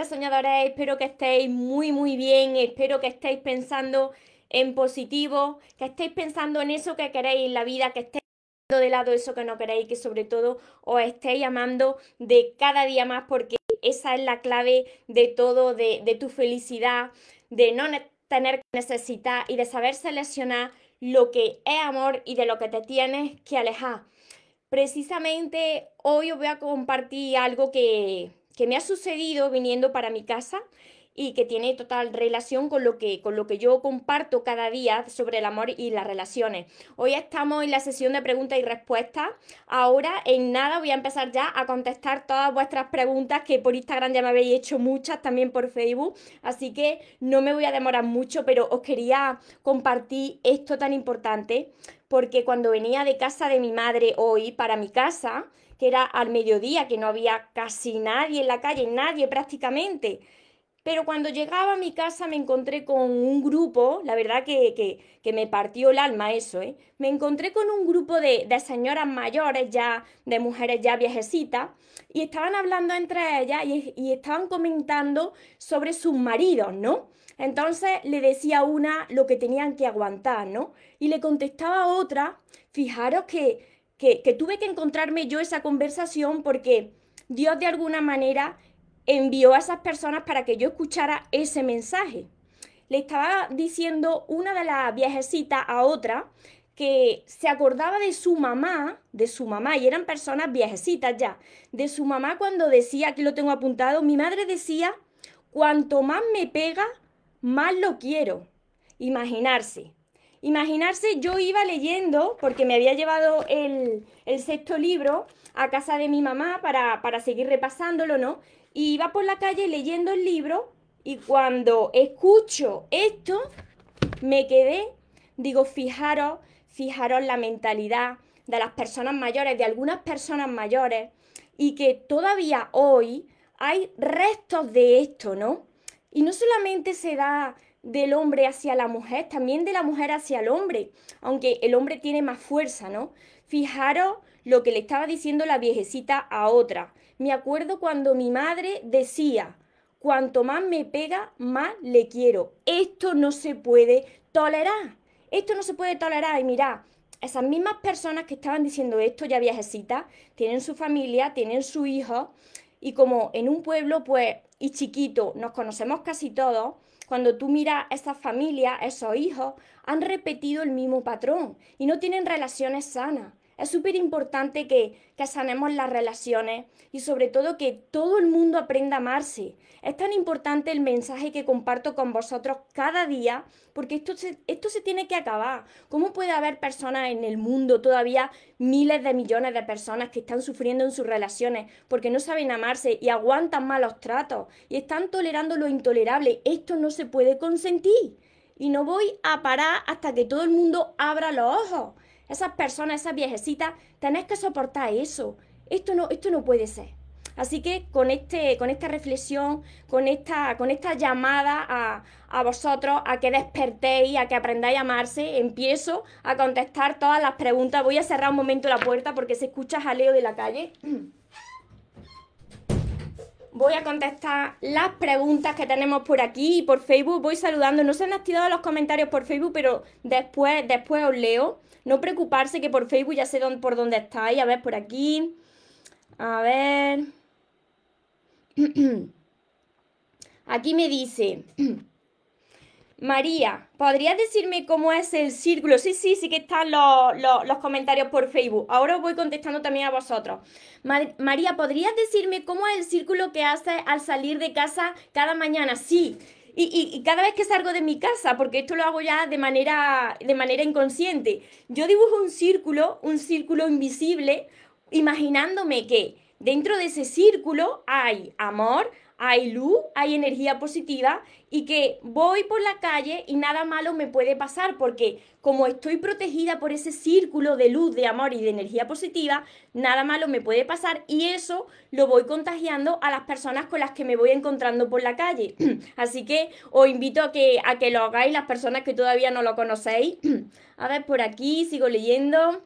Hola soñadores, espero que estéis muy muy bien, espero que estéis pensando en positivo, que estéis pensando en eso que queréis en la vida, que estéis dejando de lado eso que no queréis, que sobre todo os estéis amando de cada día más porque esa es la clave de todo, de, de tu felicidad, de no tener que necesitar y de saber seleccionar lo que es amor y de lo que te tienes que alejar. Precisamente hoy os voy a compartir algo que, que me ha sucedido viniendo para mi casa y que tiene total relación con lo que, con lo que yo comparto cada día sobre el amor y las relaciones. Hoy estamos en la sesión de preguntas y respuestas. Ahora, en nada, voy a empezar ya a contestar todas vuestras preguntas que por Instagram ya me habéis hecho muchas, también por Facebook. Así que no me voy a demorar mucho, pero os quería compartir esto tan importante porque cuando venía de casa de mi madre hoy para mi casa, que era al mediodía, que no había casi nadie en la calle, nadie prácticamente. Pero cuando llegaba a mi casa me encontré con un grupo, la verdad que, que, me partió el alma eso, ¿eh? Me encontré con un grupo de, de, señoras mayores ya, de mujeres ya viejecitas, y estaban hablando entre ellas y, y estaban comentando sobre sus maridos, ¿no? Entonces le decía una lo que tenían que aguantar, ¿no? Y le contestaba otra, fijaros que, que, tuve que encontrarme yo esa conversación porque Dios de alguna manera envió a esas personas para que yo escuchara ese mensaje. Le estaba diciendo una de las viejecitas a otra que se acordaba de su mamá, de su mamá, y eran personas viejecitas ya, de su mamá cuando decía, aquí lo tengo apuntado, mi madre decía, cuanto más me pega, más lo quiero. Imaginarse, Imaginarse, yo iba leyendo, porque me había llevado el, sexto libro a casa de mi mamá para, para seguir repasándolo, ¿no? Y iba por la calle leyendo el libro y cuando escucho esto, me quedé, digo, fijaros, fijaros la mentalidad de las personas mayores, de algunas personas mayores, y que todavía hoy hay restos de esto, ¿no? Y no solamente se da del hombre hacia la mujer, también de la mujer hacia el hombre, aunque el hombre tiene más fuerza, ¿no? Fijaros lo que le estaba diciendo la viejecita a otra. Me acuerdo cuando mi madre decía, cuanto más me pega, más le quiero. Esto no se puede tolerar. Esto no se puede tolerar. Y mira, esas mismas personas que estaban diciendo esto, ya viejecitas, tienen su familia, tienen su hijo, y como en un pueblo, pues, y chiquito, nos conocemos casi todos, cuando tú miras esas familias, esos hijos, han repetido el mismo patrón y no tienen relaciones sanas. Es súper importante que, que sanemos las relaciones y sobre todo que todo el mundo aprenda a amarse. Es tan importante el mensaje que comparto con vosotros cada día porque esto se, esto se tiene que acabar. ¿Cómo puede haber personas en el mundo, todavía miles de millones de personas que están sufriendo en sus relaciones porque no saben amarse y aguantan malos tratos y están tolerando lo intolerable? Esto no se puede consentir. Y no voy a parar hasta que todo el mundo abra los ojos esas personas, esas viejecitas, tenéis que soportar eso. Esto no, esto no puede ser. Así que con, este, con esta reflexión, con esta, con esta llamada a, a vosotros a que despertéis, a que aprendáis a amarse, empiezo a contestar todas las preguntas. Voy a cerrar un momento la puerta porque se escucha jaleo de la calle. Voy a contestar las preguntas que tenemos por aquí y por Facebook. Voy saludando. No se han activado los comentarios por Facebook, pero después, después os leo. No preocuparse que por Facebook ya sé por dónde estáis. A ver, por aquí. A ver. Aquí me dice. María, ¿podrías decirme cómo es el círculo? Sí, sí, sí que están los, comentarios por Facebook. Ahora os voy contestando también a vosotros. María, ¿podrías decirme cómo es el círculo que haces al salir de casa cada mañana? Sí, Y, cada vez que salgo de mi casa, porque esto lo hago ya de manera, de manera inconsciente, yo dibujo un círculo, un círculo invisible, imaginándome que dentro de ese círculo hay amor, hay luz, hay energía positiva y que voy por la calle y nada malo me puede pasar porque como estoy protegida por ese círculo de luz, de amor y de energía positiva, nada malo me puede pasar y eso lo voy contagiando a las personas con las que me voy encontrando por la calle. Así que os invito a que, a que lo hagáis las personas que todavía no lo conocéis. a ver, por aquí sigo leyendo.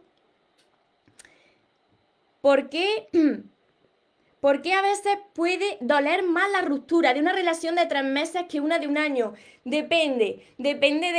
¿Por qué? Porque a veces puede doler más la ruptura de una relación de tres meses que una de un año? Depende, depende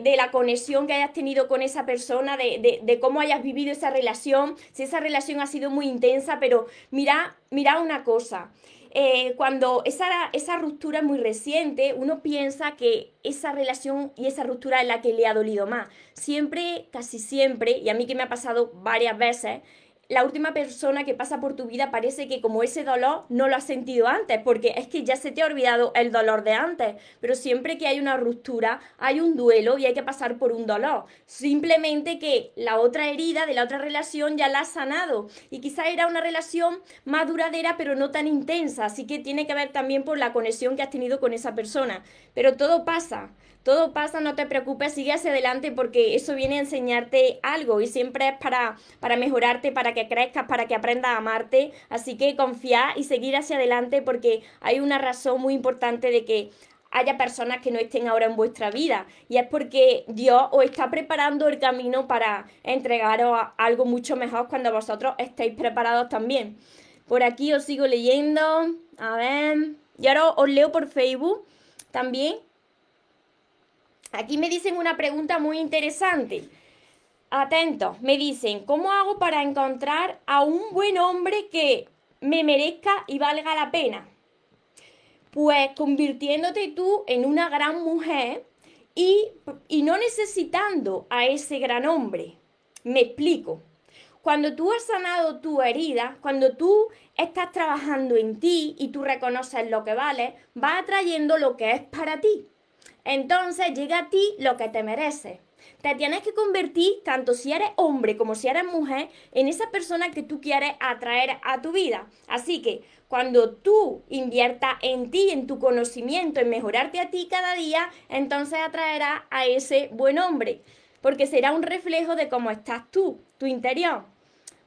de, la conexión que hayas tenido con esa persona, de, cómo hayas vivido esa relación, si esa relación ha sido muy intensa, pero mira, mira una cosa. Eh, cuando esa, esa ruptura es muy reciente, uno piensa que esa relación y esa ruptura es la que le ha dolido más. Siempre, casi siempre, y a mí que me ha pasado varias veces, la última persona que pasa por tu vida parece que como ese dolor no lo has sentido antes, porque es que ya se te ha olvidado el dolor de antes, pero siempre que hay una ruptura hay un duelo y hay que pasar por un dolor. Simplemente que la otra herida de la otra relación ya la has sanado y quizá era una relación más duradera pero no tan intensa, así que tiene que ver también por la conexión que has tenido con esa persona. Pero todo pasa. Todo pasa, no te preocupes, sigue hacia adelante porque eso viene a enseñarte algo y siempre es para, para mejorarte, para que crezcas, para que aprendas a amarte. Así que confía y seguir hacia adelante porque hay una razón muy importante de que haya personas que no estén ahora en vuestra vida. Y es porque Dios os está preparando el camino para entregaros algo mucho mejor cuando vosotros estéis preparados también. Por aquí os sigo leyendo. A ver. Y ahora os leo por Facebook también. Aquí me dicen una pregunta muy interesante. Atentos, me dicen, ¿cómo hago para encontrar a un buen hombre que me merezca y valga la pena? Pues convirtiéndote tú en una gran mujer y, y no necesitando a ese gran hombre. Me explico. Cuando tú has sanado tu herida, cuando tú estás trabajando en ti y tú reconoces lo que vale, va atrayendo lo que es para ti. Entonces llega a ti lo que te merece. Te tienes que convertir, tanto si eres hombre como si eres mujer, en esa persona que tú quieres atraer a tu vida. Así que cuando tú inviertas en ti, en tu conocimiento, en mejorarte a ti cada día, entonces atraerás a ese buen hombre. Porque será un reflejo de cómo estás tú, tu interior.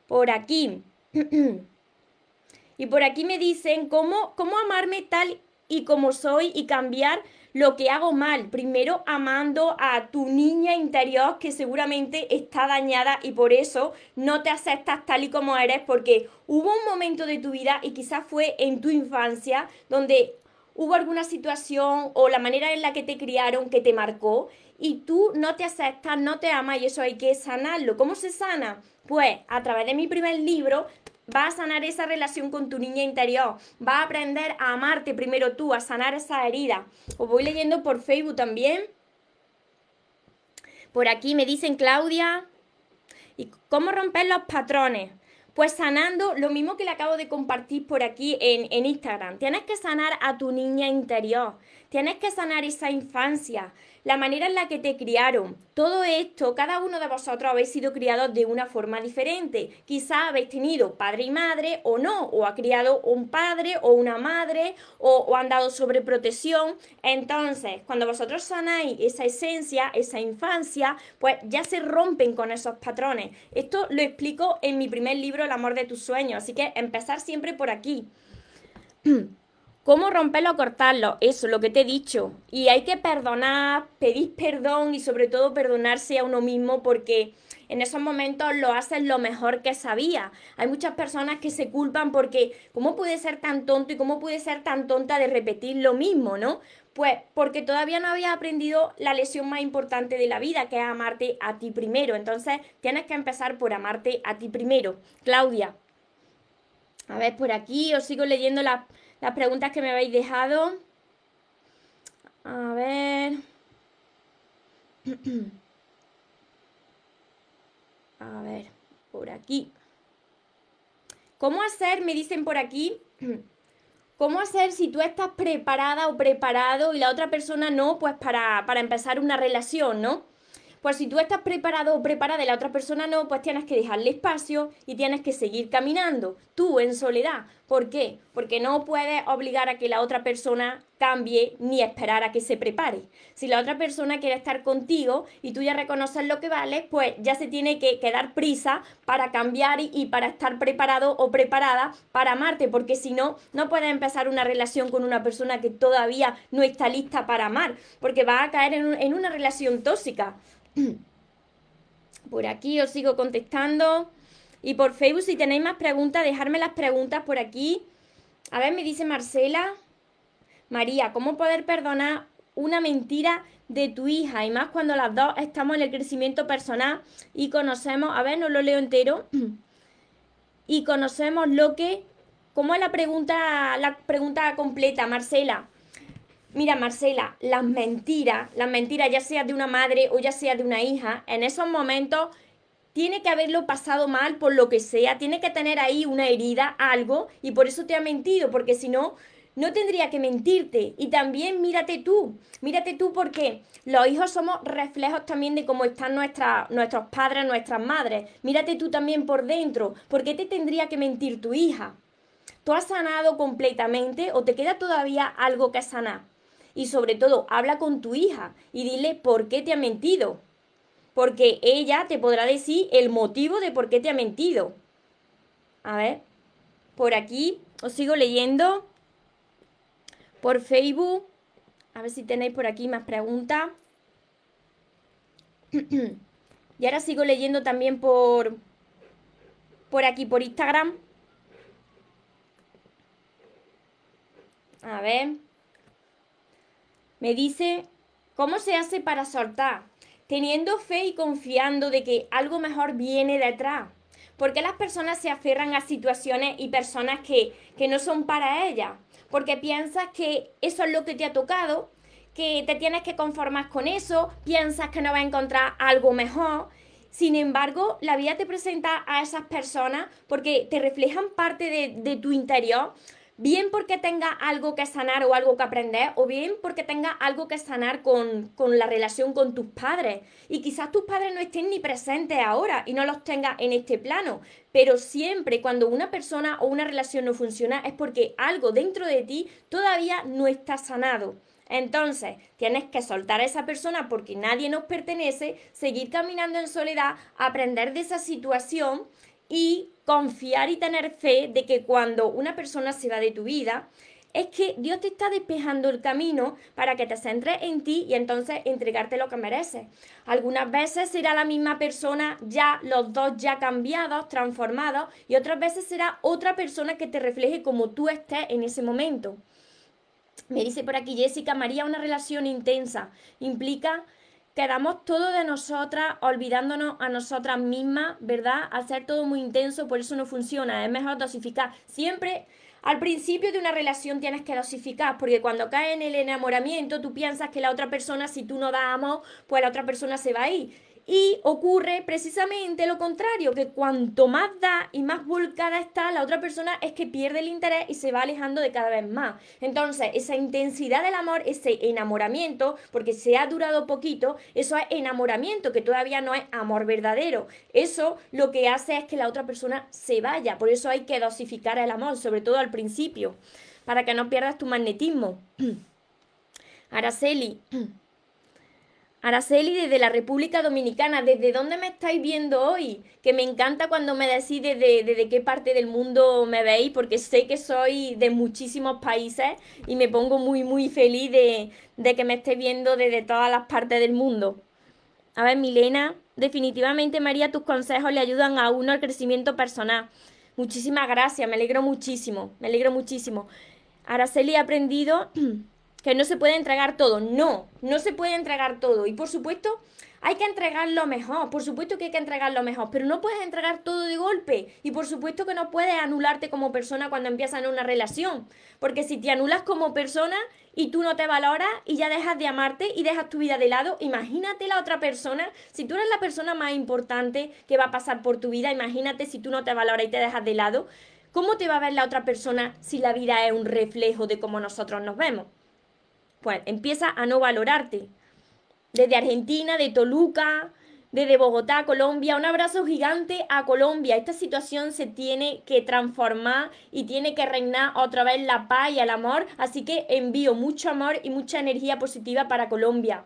Por aquí. y por aquí me dicen cómo, cómo amarme tal y como soy y cambiar lo que hago mal. Primero amando a tu niña interior que seguramente está dañada y por eso no te aceptas tal y como eres porque hubo un momento de tu vida y quizás fue en tu infancia donde hubo alguna situación o la manera en la que te criaron que te marcó y tú no te aceptas, no te amas y eso hay que sanarlo. ¿Cómo se sana? Pues a través de mi primer libro va a sanar esa relación con tu niña interior, va a aprender a amarte primero tú, a sanar esa herida. Os voy leyendo por Facebook también. Por aquí me dicen Claudia, ¿y cómo romper los patrones? Pues sanando lo mismo que le acabo de compartir por aquí en, en Instagram. Tienes que sanar a tu niña interior, tienes que sanar esa infancia, la manera en la que te criaron. Todo esto, cada uno de vosotros habéis sido criados de una forma diferente. Quizá habéis tenido padre y madre o no, o ha criado un padre o una madre o, han dado sobreprotección. Entonces, cuando vosotros sanáis esa esencia, esa infancia, pues ya se rompen con esos patrones. Esto lo explico en mi primer libro, El amor de tus sueños. Así que empezar siempre por aquí. ¿Cómo romperlo o cortarlo? Eso, lo que te he dicho. Y hay que perdonar, pedir perdón y sobre todo perdonarse a uno mismo porque en esos momentos lo haces lo mejor que sabía. Hay muchas personas que se culpan porque ¿cómo puede ser tan tonto y cómo puede ser tan tonta de repetir lo mismo, no? Pues porque todavía no había aprendido la lección más importante de la vida, que es amarte a ti primero. Entonces tienes que empezar por amarte a ti primero. Claudia. A ver, por aquí os sigo leyendo las las preguntas que me habéis dejado. A ver. A ver, por aquí. ¿Cómo hacer? Me dicen por aquí. ¿Cómo hacer si tú estás preparada o preparado y la otra persona no? Pues para, para empezar una relación, ¿no? Pues si tú estás preparado o preparada y la otra persona no, pues tienes que dejarle espacio y tienes que seguir caminando, tú en soledad. ¿Por qué? Porque no puedes obligar a que la otra persona cambie ni esperar a que se prepare. Si la otra persona quiere estar contigo y tú ya reconoces lo que vale, pues ya se tiene que, dar prisa para cambiar y, para estar preparado o preparada para amarte, porque si no, no puedes empezar una relación con una persona que todavía no está lista para amar, porque va a caer en, en una relación tóxica. Por aquí os sigo contestando. Y por Facebook, si tenéis más preguntas, dejadme las preguntas por aquí. A ver, me dice Marcela. María, ¿cómo poder perdonar una mentira de tu hija? Y más cuando las dos estamos en el crecimiento personal y conocemos, a ver, no lo leo entero. Y conocemos lo que. ¿Cómo es la pregunta, la pregunta completa, Marcela? Mira, Marcela, las mentiras, las mentiras, ya sea de una madre o ya sea de una hija, en esos momentos tiene que haberlo pasado mal por lo que sea, tiene que tener ahí una herida, algo, y por eso te ha mentido, porque si no, no tendría que mentirte. Y también mírate tú, mírate tú porque los hijos somos reflejos también de cómo están nuestros padres, nuestras madres. Mírate tú también por dentro, ¿por qué te tendría que mentir tu hija? ¿Tú has sanado completamente o te queda todavía algo que sanar? y sobre todo habla con tu hija y dile por qué te ha mentido. Porque ella te podrá decir el motivo de por qué te ha mentido. A ver, por aquí os sigo leyendo. Por Facebook. A ver si tenéis por aquí más preguntas. y ahora sigo leyendo también por, por aquí, por Instagram. A ver. Me dice, ¿cómo se hace para soltar? Teniendo fe y confiando de que algo mejor viene detrás. ¿Por qué las personas se aferran a situaciones y personas que, que no son para ellas? Porque piensas que eso es lo que te ha tocado, que te tienes que conformar con eso, piensas que no vas a encontrar algo mejor. Sin embargo, la vida te presenta a esas personas porque te reflejan parte de, de tu interior bien porque tenga algo que sanar o algo que aprender, o bien porque tenga algo que sanar con, la relación con tus padres. Y quizás tus padres no estén ni presentes ahora y no los tengas en este plano, pero siempre cuando una persona o una relación no funciona es porque algo dentro de ti todavía no está sanado. Entonces, tienes que soltar a esa persona porque nadie nos pertenece, seguir caminando en soledad, aprender de esa situación y confiar y tener fe de que cuando una persona se va de tu vida, es que Dios te está despejando el camino para que te centres en ti y entonces entregarte lo que mereces. Algunas veces será la misma persona, ya los dos ya cambiados, transformados, y otras veces será otra persona que te refleje como tú estés en ese momento. Me dice por aquí Jessica, María, una relación intensa implica quedamos todo de nosotras, olvidándonos a nosotras mismas, ¿verdad? Hacer todo muy intenso, por eso no funciona. Es mejor dosificar. Siempre al principio de una relación tienes que dosificar, porque cuando cae en el enamoramiento, tú piensas que la otra persona, si tú no das amor, pues la otra persona se va a ir. Y ocurre precisamente lo contrario, que cuanto más da y más volcada está, la otra persona es que pierde el interés y se va alejando de cada vez más. Entonces, esa intensidad del amor, ese enamoramiento, porque se ha durado poquito, eso es enamoramiento, que todavía no es amor verdadero. Eso lo que hace es que la otra persona se vaya. Por eso hay que dosificar el amor, sobre todo al principio, para que no pierdas tu magnetismo. Araceli. Araceli desde la República Dominicana, ¿desde dónde me estáis viendo hoy? Que me encanta cuando me decís desde, qué parte del mundo me veis, porque sé que soy de muchísimos países y me pongo muy, muy feliz de, de que me estéis viendo desde todas las partes del mundo. A ver, Milena, definitivamente María, tus consejos le ayudan a uno al crecimiento personal. Muchísimas gracias, me alegro muchísimo, me alegro muchísimo. Araceli, he aprendido que no se puede entregar todo. No, no se puede entregar todo. Y por supuesto, hay que entregar lo mejor. Por supuesto que hay que entregar lo mejor, pero no puedes entregar todo de golpe. Y por supuesto que no puedes anularte como persona cuando empiezas una relación. Porque si te anulas como persona y tú no te valoras y ya dejas de amarte y dejas tu vida de lado, imagínate la otra persona. Si tú eres la persona más importante que va a pasar por tu vida, imagínate si tú no te valoras y te dejas de lado ¿Cómo te va a ver la otra persona si la vida es un reflejo de cómo nosotros nos vemos? Pues empieza a no valorarte. Desde Argentina, de Toluca, desde Bogotá, Colombia, un abrazo gigante a Colombia. Esta situación se tiene que transformar y tiene que reinar otra vez la paz y el amor. Así que envío mucho amor y mucha energía positiva para Colombia.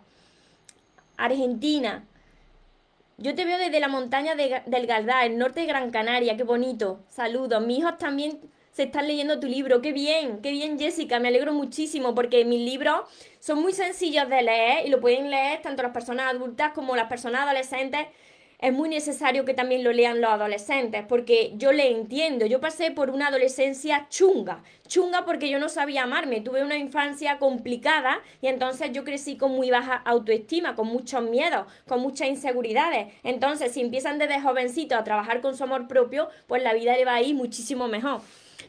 Argentina. Yo te veo desde la montaña del Galdá, el norte de Gran Canaria. Qué bonito. Saludos. Mis hijos también se están leyendo tu libro. Qué bien, qué bien Jessica, me alegro muchísimo porque mis libros son muy sencillos de leer y lo pueden leer tanto las personas adultas como las personas adolescentes es muy necesario que también lo lean los adolescentes, porque yo le entiendo, yo pasé por una adolescencia chunga, chunga porque yo no sabía amarme, tuve una infancia complicada y entonces yo crecí con muy baja autoestima, con muchos miedos, con muchas inseguridades. Entonces, si empiezan desde jovencito a trabajar con su amor propio, pues la vida le va a ir muchísimo mejor.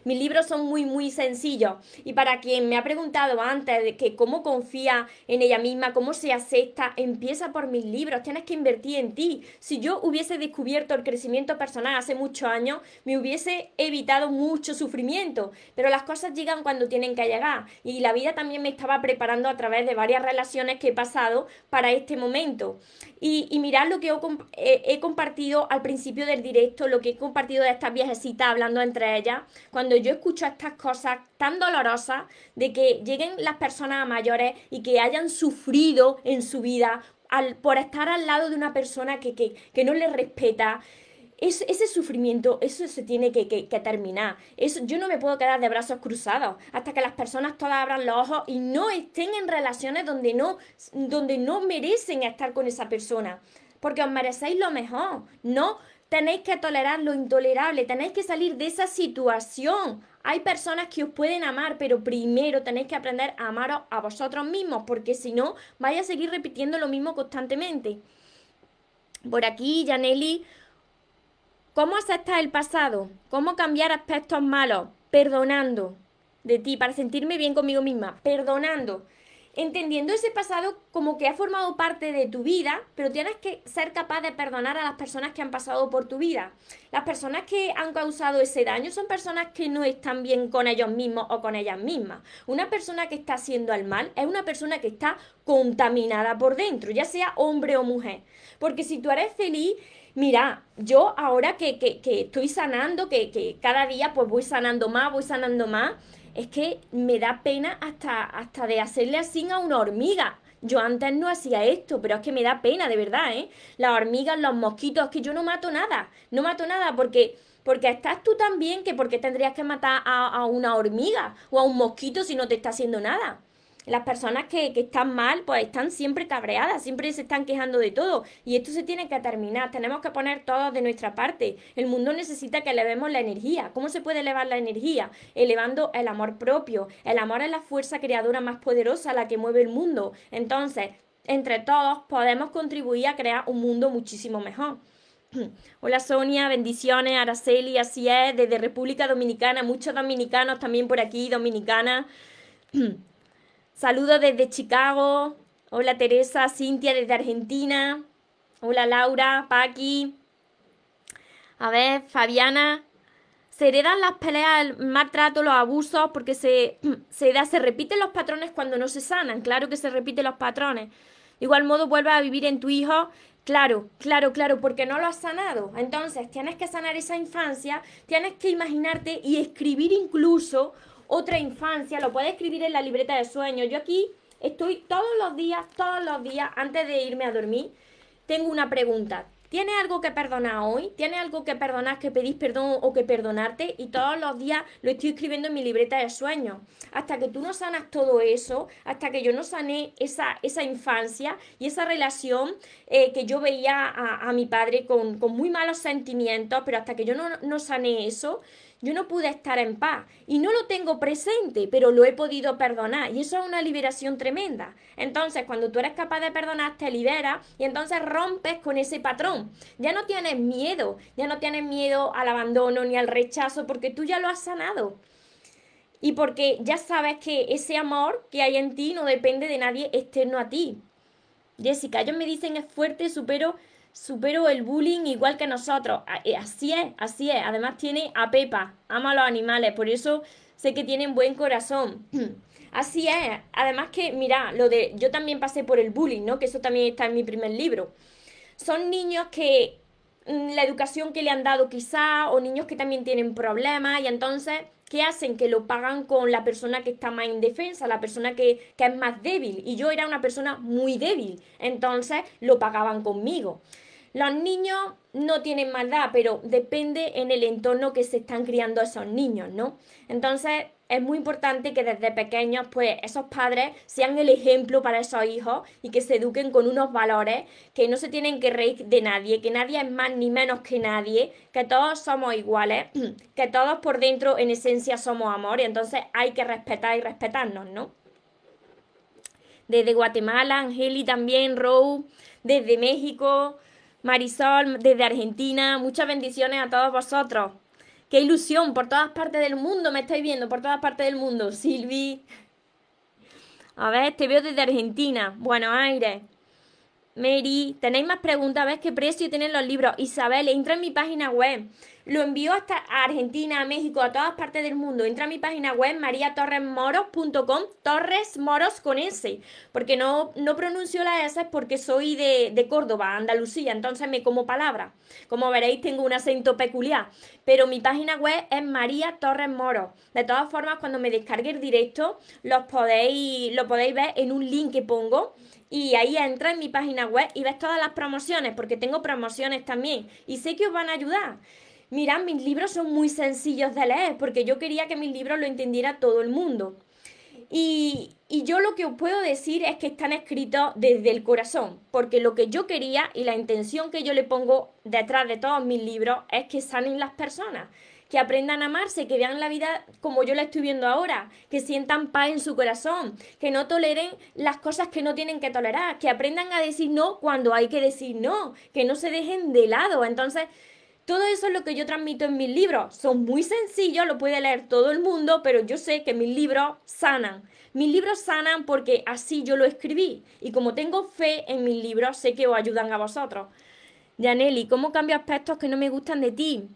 Mis libros son muy, muy sencillos. Y para quien me ha preguntado antes de que cómo confía en ella misma, cómo se acepta, empieza por mis libros. Tienes que invertir en ti. Si yo hubiese descubierto el crecimiento personal hace muchos años, me hubiese evitado mucho sufrimiento. Pero las cosas llegan cuando tienen que llegar. Y la vida también me estaba preparando a través de varias relaciones que he pasado para este momento. Y, y mirad lo que he, compartido al principio del directo, lo que he compartido de estas viejecitas hablando entre ellas. Cuando yo escucho estas cosas tan dolorosas de que lleguen las personas mayores y que hayan sufrido en su vida por estar al lado de una persona que, que, no les respeta, ese sufrimiento, eso se tiene que, que, terminar. Eso, yo no me puedo quedar de brazos cruzados hasta que las personas todas abran los ojos y no estén en relaciones donde no, donde no merecen estar con esa persona. Porque os merecéis lo mejor. No tenéis que tolerar lo intolerable, tenéis que salir de esa situación. Hay personas que os pueden amar, pero primero tenéis que aprender a amaros a vosotros mismos, porque si no, vais a seguir repitiendo lo mismo constantemente. Por aquí, Janelli, ¿cómo aceptar el pasado? ¿Cómo cambiar aspectos malos? Perdonando de ti, para sentirme bien conmigo misma, perdonando entendiendo ese pasado como que ha formado parte de tu vida, pero tienes que ser capaz de perdonar a las personas que han pasado por tu vida. Las personas que han causado ese daño son personas que no están bien con ellos mismos o con ellas mismas. Una persona que está haciendo el mal es una persona que está contaminada por dentro, ya sea hombre o mujer. Porque si tú eres feliz, mira, yo ahora que, que, estoy sanando, que, que cada día pues voy sanando más, voy sanando más, es que me da pena hasta, hasta de hacerle así a una hormiga. Yo antes no hacía esto, pero es que me da pena, de verdad, ¿eh? Las hormigas, los mosquitos, que yo no mato nada. No mato nada porque, porque estás tú también, que porque tendrías que matar a, a una hormiga o a un mosquito si no te está haciendo nada. Las personas que, están mal, pues están siempre cabreadas, siempre se están quejando de todo. Y esto se tiene que terminar. Tenemos que poner todo de nuestra parte. El mundo necesita que elevemos la energía. ¿Cómo se puede elevar la energía? Elevando el amor propio. El amor es la fuerza creadora más poderosa, la que mueve el mundo. Entonces, entre todos podemos contribuir a crear un mundo muchísimo mejor. Hola Sonia, bendiciones, Araceli, así es, desde República Dominicana, muchos dominicanos también por aquí, dominicana. Saludos desde Chicago. Hola Teresa, Cintia desde Argentina. Hola Laura, Paqui. A ver, Fabiana. Se heredan las peleas, el maltrato, los abusos, porque se, se, da, se repiten los patrones cuando no se sanan. Claro que se repiten los patrones. De igual modo, vuelve a vivir en tu hijo. Claro, claro, claro, porque no lo has sanado. Entonces, tienes que sanar esa infancia, tienes que imaginarte y escribir incluso otra infancia, lo puedes escribir en la libreta de sueños. Yo aquí estoy todos los días, todos los días, antes de irme a dormir, tengo una pregunta. ¿Tienes algo que perdonar hoy? ¿Tienes algo que perdonar, que pedís perdón o que perdonarte? Y todos los días lo estoy escribiendo en mi libreta de sueños. Hasta que tú no sanas todo eso, hasta que yo no sané esa, esa infancia y esa relación eh, que yo veía a, mi padre con, con, muy malos sentimientos, pero hasta que yo no, no sané eso, yo no pude estar en paz y no lo tengo presente, pero lo he podido perdonar y eso es una liberación tremenda. Entonces, cuando tú eres capaz de perdonar, te liberas y entonces rompes con ese patrón. Ya no tienes miedo, ya no tienes miedo al abandono ni al rechazo porque tú ya lo has sanado. Y porque ya sabes que ese amor que hay en ti no depende de nadie externo a ti. Jessica, ellos me dicen es fuerte, supero supero el bullying igual que nosotros. Eh, así es, así es. Además tiene a Pepa, ama a los animales, por eso sé que tienen buen corazón. Así es. Además que, mira, lo de yo también pasé por el bullying, ¿no? Que eso también está en mi primer libro. Son niños que mm, la educación que le han dado quizá, o niños que también tienen problemas, y entonces, ¿qué hacen? Que lo pagan con la persona que está más indefensa, la persona que, que es más débil. Y yo era una persona muy débil, entonces lo pagaban conmigo. Los niños no tienen maldad, pero depende en el entorno que se están criando esos niños, ¿no? Entonces, es muy importante que desde pequeños, pues, esos padres sean el ejemplo para esos hijos y que se eduquen con unos valores, que no se tienen que reír de nadie, que nadie es más ni menos que nadie, que todos somos iguales, que todos por dentro, en esencia, somos amor, y entonces hay que respetar y respetarnos, ¿no? Desde Guatemala, Angeli también, Rose, desde México, Marisol desde Argentina, muchas bendiciones a todos vosotros. Qué ilusión, por todas partes del mundo me estáis viendo, por todas partes del mundo. Silvi. A ver, te veo desde Argentina. Buenos Aires. Mary, ¿tenéis más preguntas? A ver qué precio tienen los libros. Isabel, entra en mi página web. Lo envío hasta Argentina, a México, a todas partes del mundo. Entra a mi página web mariatorresmoros.com, Torres Moros con S, porque no, no pronuncio la S porque soy de, de Córdoba, Andalucía, entonces me como palabras. Como veréis, tengo un acento peculiar. Pero mi página web es María Torres Moros. De todas formas, cuando me descargue el directo, los podéis, lo podéis ver en un link que pongo y ahí entra en mi página web y ves todas las promociones, porque tengo promociones también y sé que os van a ayudar. Mirad, mis libros son muy sencillos de leer porque yo quería que mis libros lo entendiera todo el mundo. Y, y, yo lo que os puedo decir es que están escritos desde el corazón, porque lo que yo quería y la intención que yo le pongo detrás de todos mis libros es que sanen las personas, que aprendan a amarse, que vean la vida como yo la estoy viendo ahora, que sientan paz en su corazón, que no toleren las cosas que no tienen que tolerar, que aprendan a decir no cuando hay que decir no, que no se dejen de lado. Entonces, todo eso es lo que yo transmito en mis libros. Son muy sencillos, lo puede leer todo el mundo, pero yo sé que mis libros sanan. Mis libros sanan porque así yo lo escribí. Y como tengo fe en mis libros, sé que os ayudan a vosotros. Yaneli, ¿cómo cambio aspectos que no me gustan de ti?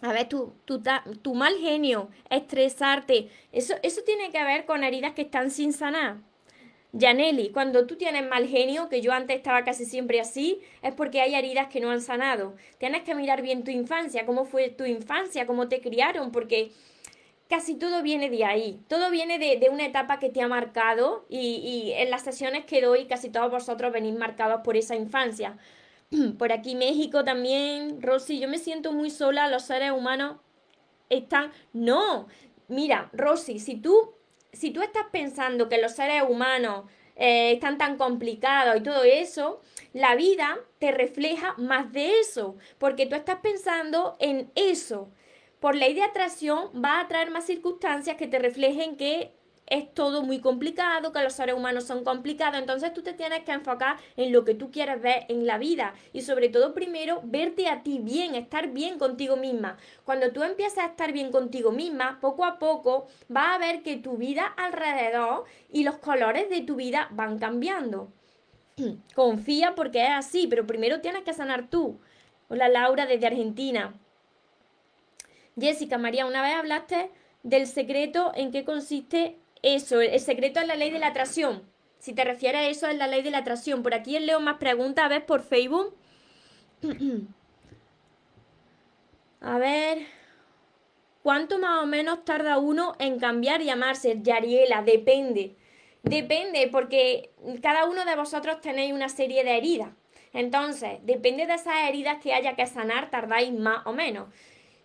A ver, tu, tu, tu mal genio, estresarte, eso, eso tiene que ver con heridas que están sin sanar. Yaneli, cuando tú tienes mal genio, que yo antes estaba casi siempre así, es porque hay heridas que no han sanado. Tienes que mirar bien tu infancia, cómo fue tu infancia, cómo te criaron, porque casi todo viene de ahí. Todo viene de, una etapa que te ha marcado y, y, en las sesiones que doy casi todos vosotros venís marcados por esa infancia. Por aquí México también, Rosy, yo me siento muy sola, los seres humanos están... No, mira, Rosy, si tú si tú estás pensando que los seres humanos eh, están tan complicados y todo eso, la vida te refleja más de eso, porque tú estás pensando en eso. Por ley de atracción va a traer más circunstancias que te reflejen que es todo muy complicado, que los seres humanos son complicados, entonces tú te tienes que enfocar en lo que tú quieres ver en la vida y sobre todo primero verte a ti bien, estar bien contigo misma. Cuando tú empiezas a estar bien contigo misma, poco a poco vas a ver que tu vida alrededor y los colores de tu vida van cambiando. Confía porque es así, pero primero tienes que sanar tú. Hola Laura desde Argentina. Jessica María, una vez hablaste del secreto en qué consiste eso, el secreto es la ley de la atracción. Si te refieres a eso, es la ley de la atracción. Por aquí leo más preguntas, a ver, por Facebook. a ver. ¿Cuánto más o menos tarda uno en cambiar y amarse? Yariela, depende. Depende, porque cada uno de vosotros tenéis una serie de heridas. Entonces, depende de esas heridas que haya que sanar, tardáis más o menos.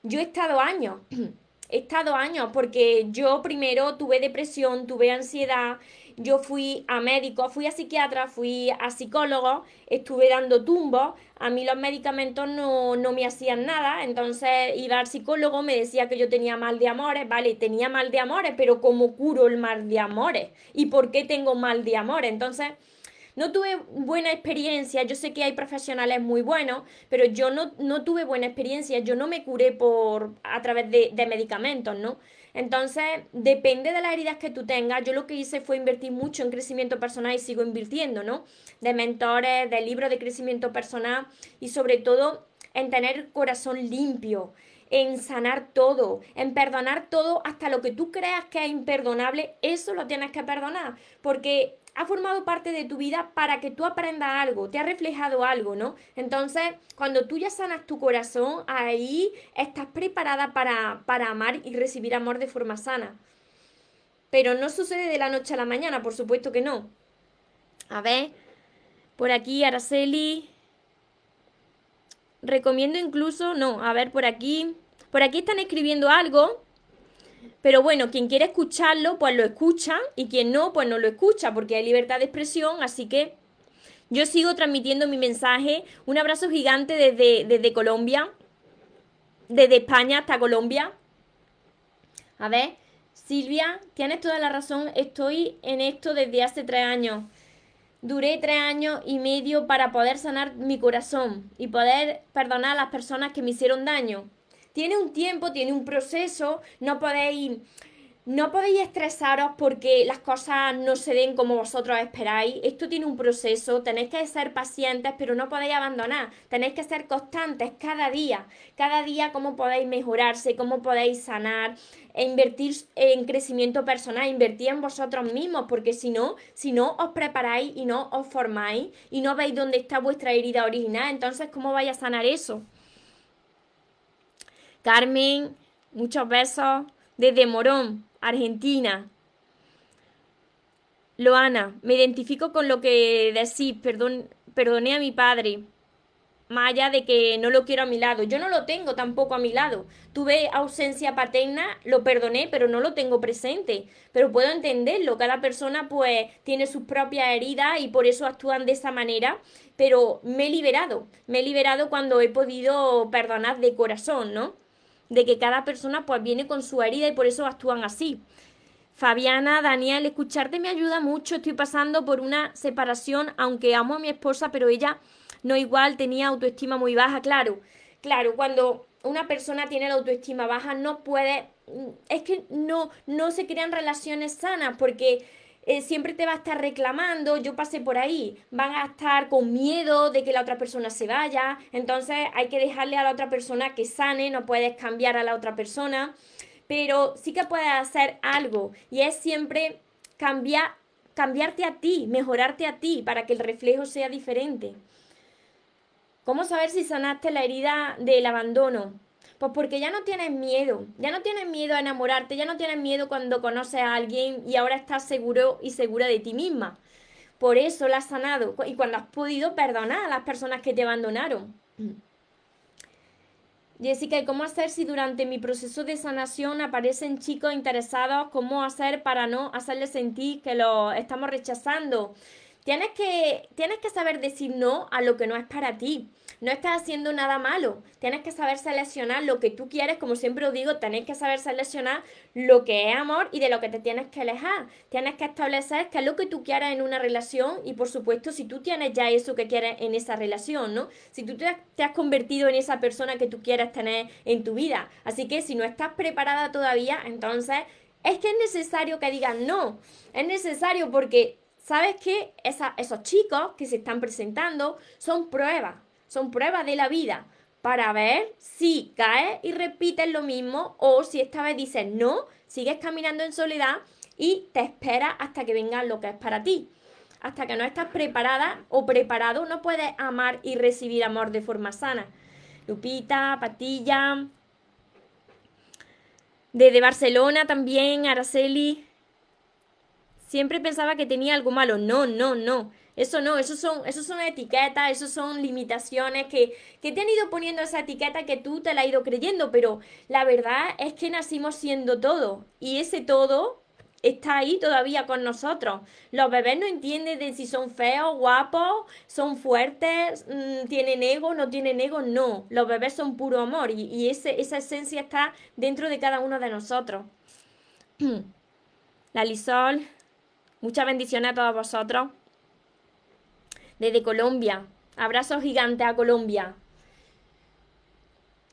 Yo he estado años he estado años porque yo primero tuve depresión, tuve ansiedad, yo fui a médico, fui a psiquiatra, fui a psicólogo, estuve dando tumbos, a mí los medicamentos no, no me hacían nada, entonces iba al psicólogo, me decía que yo tenía mal de amores, vale, tenía mal de amores, pero ¿cómo curo el mal de amores? ¿Y por qué tengo mal de amores? Entonces no tuve buena experiencia, yo sé que hay profesionales muy buenos, pero yo no, no tuve buena experiencia, yo no me curé por, a través de, de medicamentos, ¿no? Entonces, depende de las heridas que tú tengas. Yo lo que hice fue invertir mucho en crecimiento personal y sigo invirtiendo, ¿no? De mentores, de libros de crecimiento personal y sobre todo en tener corazón limpio, en sanar todo, en perdonar todo, hasta lo que tú creas que es imperdonable, eso lo tienes que perdonar, porque ha formado parte de tu vida para que tú aprendas algo, te ha reflejado algo, ¿no? Entonces, cuando tú ya sanas tu corazón, ahí estás preparada para, para amar y recibir amor de forma sana. Pero no sucede de la noche a la mañana, por supuesto que no. A ver, por aquí Araceli. Recomiendo incluso, no, a ver, por aquí. Por aquí están escribiendo algo. Pero bueno, quien quiere escucharlo, pues lo escucha. Y quien no, pues no lo escucha, porque hay libertad de expresión. Así que yo sigo transmitiendo mi mensaje. Un abrazo gigante desde, desde Colombia. Desde España hasta Colombia. A ver, Silvia, tienes toda la razón. Estoy en esto desde hace tres años. Duré tres años y medio para poder sanar mi corazón y poder perdonar a las personas que me hicieron daño. Tiene un tiempo, tiene un proceso, no podéis no podéis estresaros porque las cosas no se den como vosotros esperáis. Esto tiene un proceso, tenéis que ser pacientes, pero no podéis abandonar. Tenéis que ser constantes cada día. Cada día cómo podéis mejorarse, cómo podéis sanar, e invertir en crecimiento personal, invertir en vosotros mismos, porque si no, si no os preparáis y no os formáis y no veis dónde está vuestra herida original, entonces ¿cómo vais a sanar eso? Carmen, muchos besos desde Morón. Argentina. Loana, me identifico con lo que decís, perdón, perdoné a mi padre, más allá de que no lo quiero a mi lado. Yo no lo tengo tampoco a mi lado. Tuve ausencia paterna, lo perdoné, pero no lo tengo presente. Pero puedo entenderlo. Cada persona pues tiene sus propias heridas y por eso actúan de esa manera. Pero me he liberado. Me he liberado cuando he podido perdonar de corazón, ¿no? De que cada persona pues viene con su herida y por eso actúan así. Fabiana, Daniel, escucharte me ayuda mucho. Estoy pasando por una separación, aunque amo a mi esposa, pero ella no igual, tenía autoestima muy baja. Claro, claro, cuando una persona tiene la autoestima baja no puede, es que no, no se crean relaciones sanas porque eh, siempre te va a estar reclamando, yo pasé por ahí, van a estar con miedo de que la otra persona se vaya, entonces hay que dejarle a la otra persona que sane, no puedes cambiar a la otra persona, pero sí que puedes hacer algo y es siempre cambiar, cambiarte a ti, mejorarte a ti para que el reflejo sea diferente. ¿Cómo saber si sanaste la herida del abandono? Pues porque ya no tienes miedo, ya no tienes miedo a enamorarte, ya no tienes miedo cuando conoces a alguien y ahora estás seguro y segura de ti misma. Por eso la has sanado y cuando has podido perdonar a las personas que te abandonaron. Jessica, ¿y cómo hacer si durante mi proceso de sanación aparecen chicos interesados? ¿Cómo hacer para no hacerles sentir que lo estamos rechazando? Tienes que, tienes que saber decir no a lo que no es para ti. No estás haciendo nada malo. Tienes que saber seleccionar lo que tú quieres. Como siempre os digo, tenéis que saber seleccionar lo que es amor y de lo que te tienes que alejar. Tienes que establecer qué es lo que tú quieres en una relación y por supuesto si tú tienes ya eso que quieres en esa relación, ¿no? Si tú te, te has convertido en esa persona que tú quieres tener en tu vida. Así que si no estás preparada todavía, entonces es que es necesario que digas no. Es necesario porque ¿sabes qué? esos chicos que se están presentando son pruebas, son pruebas de la vida para ver si caes y repites lo mismo o si esta vez dices no, sigues caminando en soledad y te esperas hasta que venga lo que es para ti. Hasta que no estás preparada o preparado, no puedes amar y recibir amor de forma sana. Lupita, Patilla, desde Barcelona también, Araceli, siempre pensaba que tenía algo malo. No, no, no. Eso no, eso son, eso son etiquetas, eso son limitaciones que, que te han ido poniendo esa etiqueta que tú te la has ido creyendo, pero la verdad es que nacimos siendo todo y ese todo está ahí todavía con nosotros. Los bebés no entienden de si son feos, guapos, son fuertes, mm, tienen ego, no tienen ego, no. Los bebés son puro amor y, y ese, esa esencia está dentro de cada uno de nosotros. La Lisol, Muchas bendiciones a todos vosotros. Desde Colombia. Abrazo gigante a Colombia.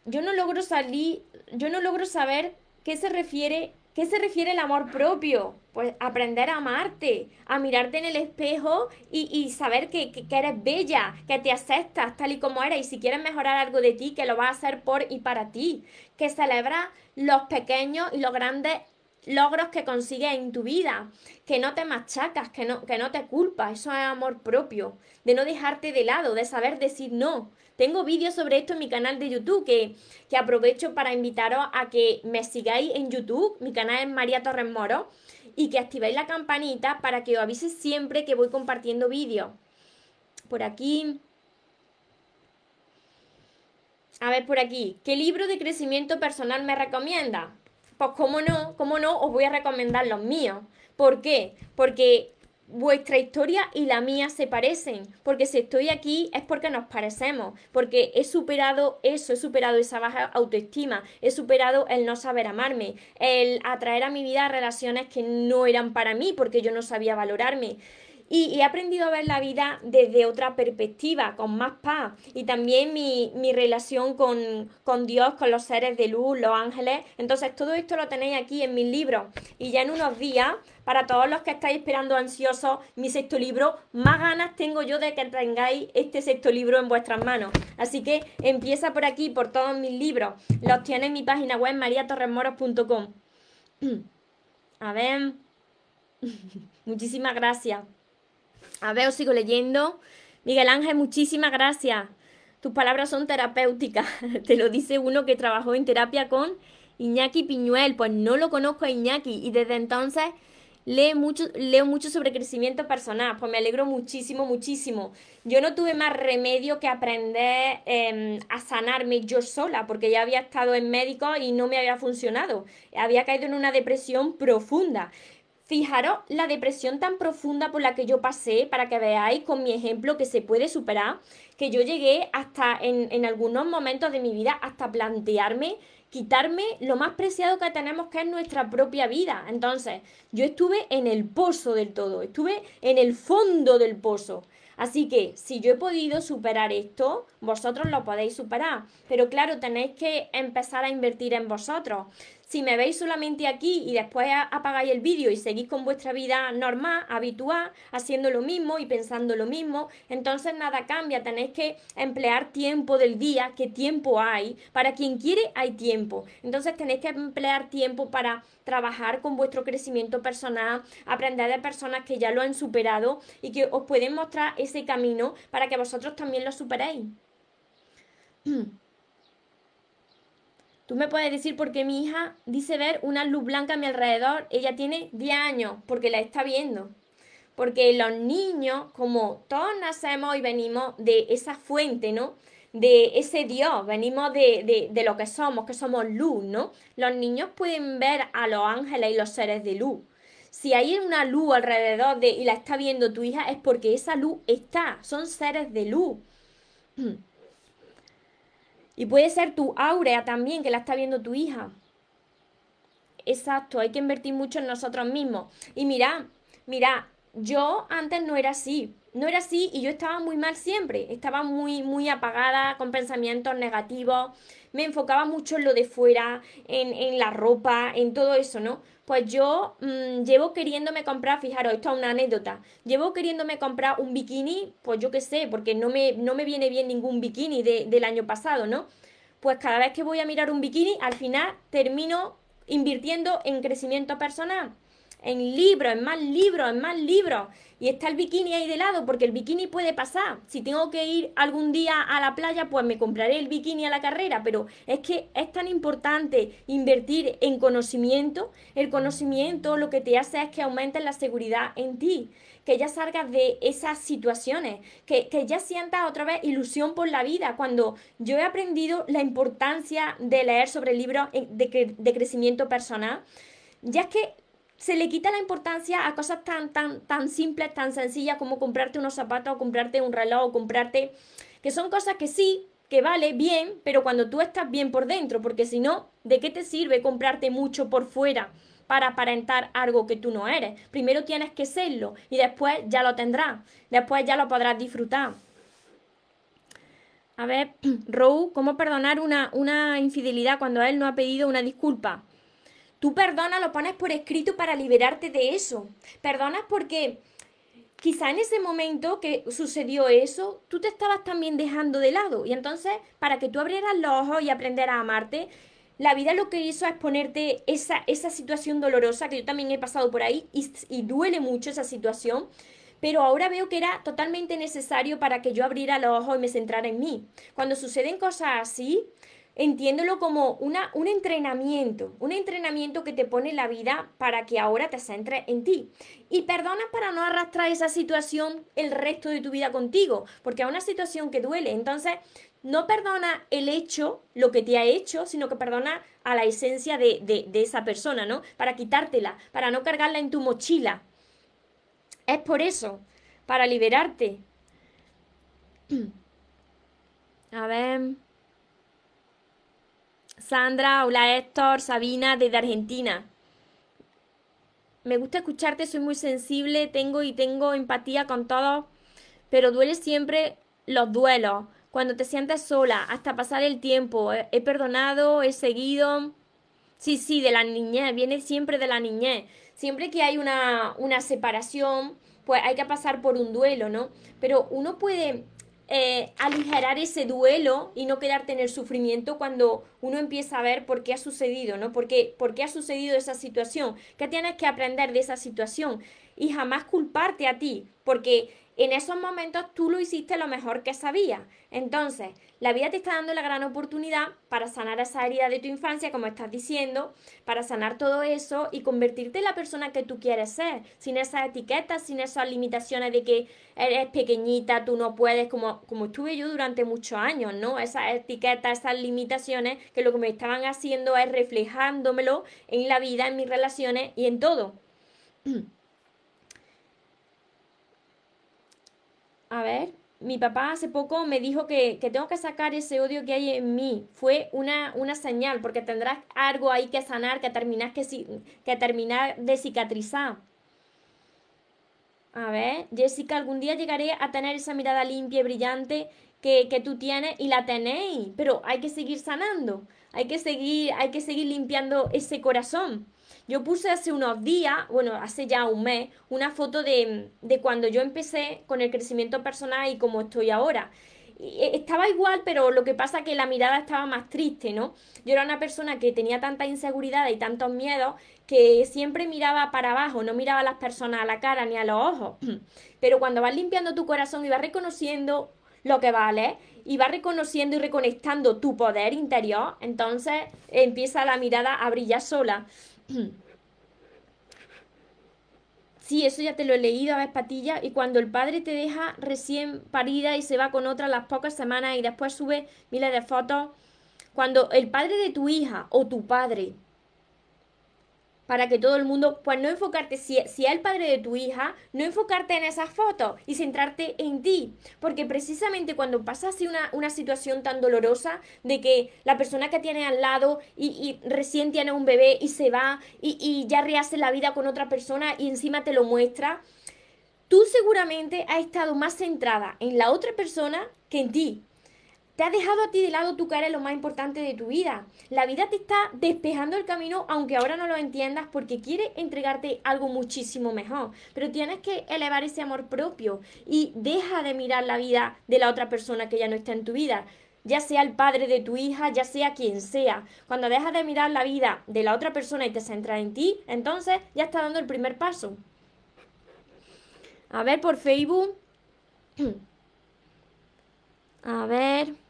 Yo no logro salir, yo no logro saber qué se refiere ¿Qué se refiere el amor propio? Pues aprender a amarte, a mirarte en el espejo y, saber que, que, eres bella, que te aceptas tal y como eres y si quieres mejorar algo de ti, que lo vas a hacer por y para ti, que celebra los pequeños y los grandes logros que consigues en tu vida, que no te machacas, que no, que no te culpas, eso es amor propio, de no dejarte de lado, de saber decir no, tengo vídeos sobre esto en mi canal de YouTube que, aprovecho para invitaros a que me sigáis en YouTube. Mi canal es María Torres Moro y que activéis la campanita para que os avise siempre que voy compartiendo vídeos. Por aquí. A ver, por aquí. ¿Qué libro de crecimiento personal me recomienda? Pues cómo no, cómo no, os voy a recomendar los míos. ¿Por qué? Porque vuestra historia y la mía se parecen, porque si estoy aquí es porque nos parecemos, porque he superado eso, he superado esa baja autoestima, he superado el no saber amarme, el atraer a mi vida relaciones que no eran para mí porque yo no sabía valorarme y, he aprendido a ver la vida desde otra perspectiva, con más paz. Y también mi, relación con, con, Dios, con los seres de luz, los ángeles. Entonces, todo esto lo tenéis aquí en mis libros. Y ya en unos días, para todos los que estáis esperando ansiosos mi sexto libro, más ganas tengo yo de que tengáis este sexto libro en vuestras manos. Así que empieza por aquí, por todos mis libros. Los tiene en mi página web mariatorremoros.com. A ver. Muchísimas gracias. A ver, os sigo leyendo. Miguel Ángel, muchísimas gracias. Tus palabras son terapéuticas. Te lo dice uno que trabajó en terapia con Iñaki Piñuel. Pues no lo conozco a Iñaki y desde entonces leo mucho, leo mucho sobre crecimiento personal. Pues me alegro muchísimo, muchísimo. Yo no tuve más remedio que aprender em, a sanarme yo sola, porque ya había estado en médico y no me había funcionado. Había caído en una depresión profunda. Fijaros la depresión tan profunda por la que yo pasé para que veáis con mi ejemplo que se puede superar, que yo llegué hasta en, en algunos momentos de mi vida hasta plantearme quitarme lo más preciado que tenemos que es nuestra propia vida. Entonces, yo estuve en el pozo del todo, estuve en el fondo del pozo. Así que si yo he podido superar esto, vosotros lo podéis superar. Pero claro, tenéis que empezar a invertir en vosotros. Si me veis solamente aquí y después apagáis el vídeo y seguís con vuestra vida normal, habitual, haciendo lo mismo y pensando lo mismo, entonces nada cambia. Tenéis que emplear tiempo del día, ¿qué tiempo hay? Para quien quiere hay tiempo. Entonces tenéis que emplear tiempo para trabajar con vuestro crecimiento personal, aprender de personas que ya lo han superado y que os pueden mostrar ese camino para que vosotros también lo superéis. Tú me puedes decir por qué mi hija dice ver una luz blanca a mi alrededor. Ella tiene 10 años porque la está viendo. Porque los niños, como todos nacemos y venimos de esa fuente, ¿no? De ese Dios, venimos de, de lo que somos, que somos luz, ¿no? Los niños pueden ver a los ángeles y los seres de luz. Si hay una luz alrededor de y la está viendo tu hija, es porque esa luz está, son seres de luz. Y puede ser tu áurea también, que la está viendo tu hija. Exacto, hay que invertir mucho en nosotros mismos. Y mira, mira, yo antes no era así. No era así y yo estaba muy mal siempre. Estaba muy, muy apagada, con pensamientos negativos. Me enfocaba mucho en lo de fuera, en, en la ropa, en todo eso, ¿no? Pues yo mm, llevo queriéndome comprar, fijaros, esto es una anécdota, llevo queriéndome comprar un bikini, pues yo qué sé, porque no me, no me viene bien ningún bikini del año pasado, ¿no? Pues cada vez que voy a mirar un bikini, al final termino invirtiendo en crecimiento personal en libros, en más libros, en más libros. Y está el bikini ahí de lado, porque el bikini puede pasar. Si tengo que ir algún día a la playa, pues me compraré el bikini a la carrera. Pero es que es tan importante invertir en conocimiento. El conocimiento lo que te hace es que aumentes la seguridad en ti. Que ya salgas de esas situaciones. Que, ya sientas otra vez ilusión por la vida. Cuando yo he aprendido la importancia de leer sobre libros de, de crecimiento personal, ya es que se le quita la importancia a cosas tan, tan, tan simples, tan sencillas como comprarte unos zapatos o comprarte un reloj o comprarte... que son cosas que sí, que vale bien, pero cuando tú estás bien por dentro, porque si no, ¿de qué te sirve comprarte mucho por fuera? para aparentar algo que tú no eres. Primero tienes que serlo y después ya lo tendrás, después ya lo podrás disfrutar. A ver, Rou, ¿cómo perdonar una, una infidelidad cuando él no ha pedido una disculpa? Tú perdonas, lo pones por escrito para liberarte de eso. Perdonas porque quizá en ese momento que sucedió eso, tú te estabas también dejando de lado. Y entonces, para que tú abrieras los ojos y aprenderas a amarte, la vida lo que hizo es ponerte esa, esa situación dolorosa, que yo también he pasado por ahí, y, y duele mucho esa situación pero ahora veo que era totalmente necesario para que yo abriera los ojos y me centrara en mí. Cuando suceden cosas así, entiéndelo como una, un entrenamiento, un entrenamiento que te pone la vida para que ahora te centres en ti. Y perdona para no arrastrar esa situación el resto de tu vida contigo, porque es una situación que duele. Entonces, no perdona el hecho, lo que te ha hecho, sino que perdona a la esencia de, de, de esa persona, ¿no? Para quitártela, para no cargarla en tu mochila, es por eso, para liberarte. A ver. Sandra, hola Héctor, Sabina, desde Argentina. Me gusta escucharte, soy muy sensible, tengo y tengo empatía con todos, pero duele siempre los duelos, cuando te sientes sola, hasta pasar el tiempo. He perdonado, he seguido. Sí, sí, de la niñez, viene siempre de la niñez siempre que hay una, una separación, pues hay que pasar por un duelo, ¿no? Pero uno puede eh, aligerar ese duelo y no quedarte en el sufrimiento cuando uno empieza a ver por qué ha sucedido, ¿no? ¿Por por qué ha sucedido esa situación? ¿Qué tienes que aprender de esa situación? Y jamás culparte a ti, porque en esos momentos tú lo hiciste lo mejor que sabías. Entonces, la vida te está dando la gran oportunidad para sanar esa herida de tu infancia, como estás diciendo, para sanar todo eso y convertirte en la persona que tú quieres ser, sin esas etiquetas, sin esas limitaciones de que eres pequeñita, tú no puedes, como, como estuve yo durante muchos años, ¿no? Esas etiquetas, esas limitaciones que lo que me estaban haciendo es reflejándomelo en la vida, en mis relaciones y en todo. A ver, mi papá hace poco me dijo que, tengo que sacar ese odio que hay en mí. Fue una, una señal, porque tendrás algo ahí que sanar, que terminar, que, que terminar de cicatrizar. A ver, Jessica, algún día llegaré a tener esa mirada limpia y brillante que, que, tú tienes y la tenéis, pero hay que seguir sanando, hay que seguir, hay que seguir limpiando ese corazón. Yo puse hace unos días, bueno, hace ya un mes, una foto de, de cuando yo empecé con el crecimiento personal y cómo estoy ahora e, estaba igual, pero lo que pasa es que la mirada estaba más triste, ¿no? Yo era una persona que tenía tanta inseguridad y tantos miedos que siempre miraba para abajo, no miraba a las personas a la cara ni a los ojos. Pero cuando vas limpiando tu corazón y vas reconociendo lo que vale y vas reconociendo y reconectando tu poder interior, entonces empieza la mirada a brillar sola. Sí, eso ya te lo he leído a ver patilla. Y cuando el padre te deja recién parida y se va con otra las pocas semanas y después sube miles de fotos. Cuando el padre de tu hija o tu padre para que todo el mundo, pues no enfocarte, si, si es el padre de tu hija, no enfocarte en esas fotos y centrarte en ti. Porque precisamente cuando pasa así una, una situación tan dolorosa de que la persona que tiene al lado y, y recién tiene un bebé y se va y, y ya rehace la vida con otra persona y encima te lo muestra, tú seguramente has estado más centrada en la otra persona que en ti. Te ha dejado a ti de lado tu cara lo más importante de tu vida. La vida te está despejando el camino, aunque ahora no lo entiendas, porque quiere entregarte algo muchísimo mejor. Pero tienes que elevar ese amor propio y deja de mirar la vida de la otra persona que ya no está en tu vida ya sea el padre de tu hija, ya sea quien sea. Cuando dejas de mirar la vida de la otra persona y te centras en ti, entonces ya está dando el primer paso. A ver, por Facebook. A ver.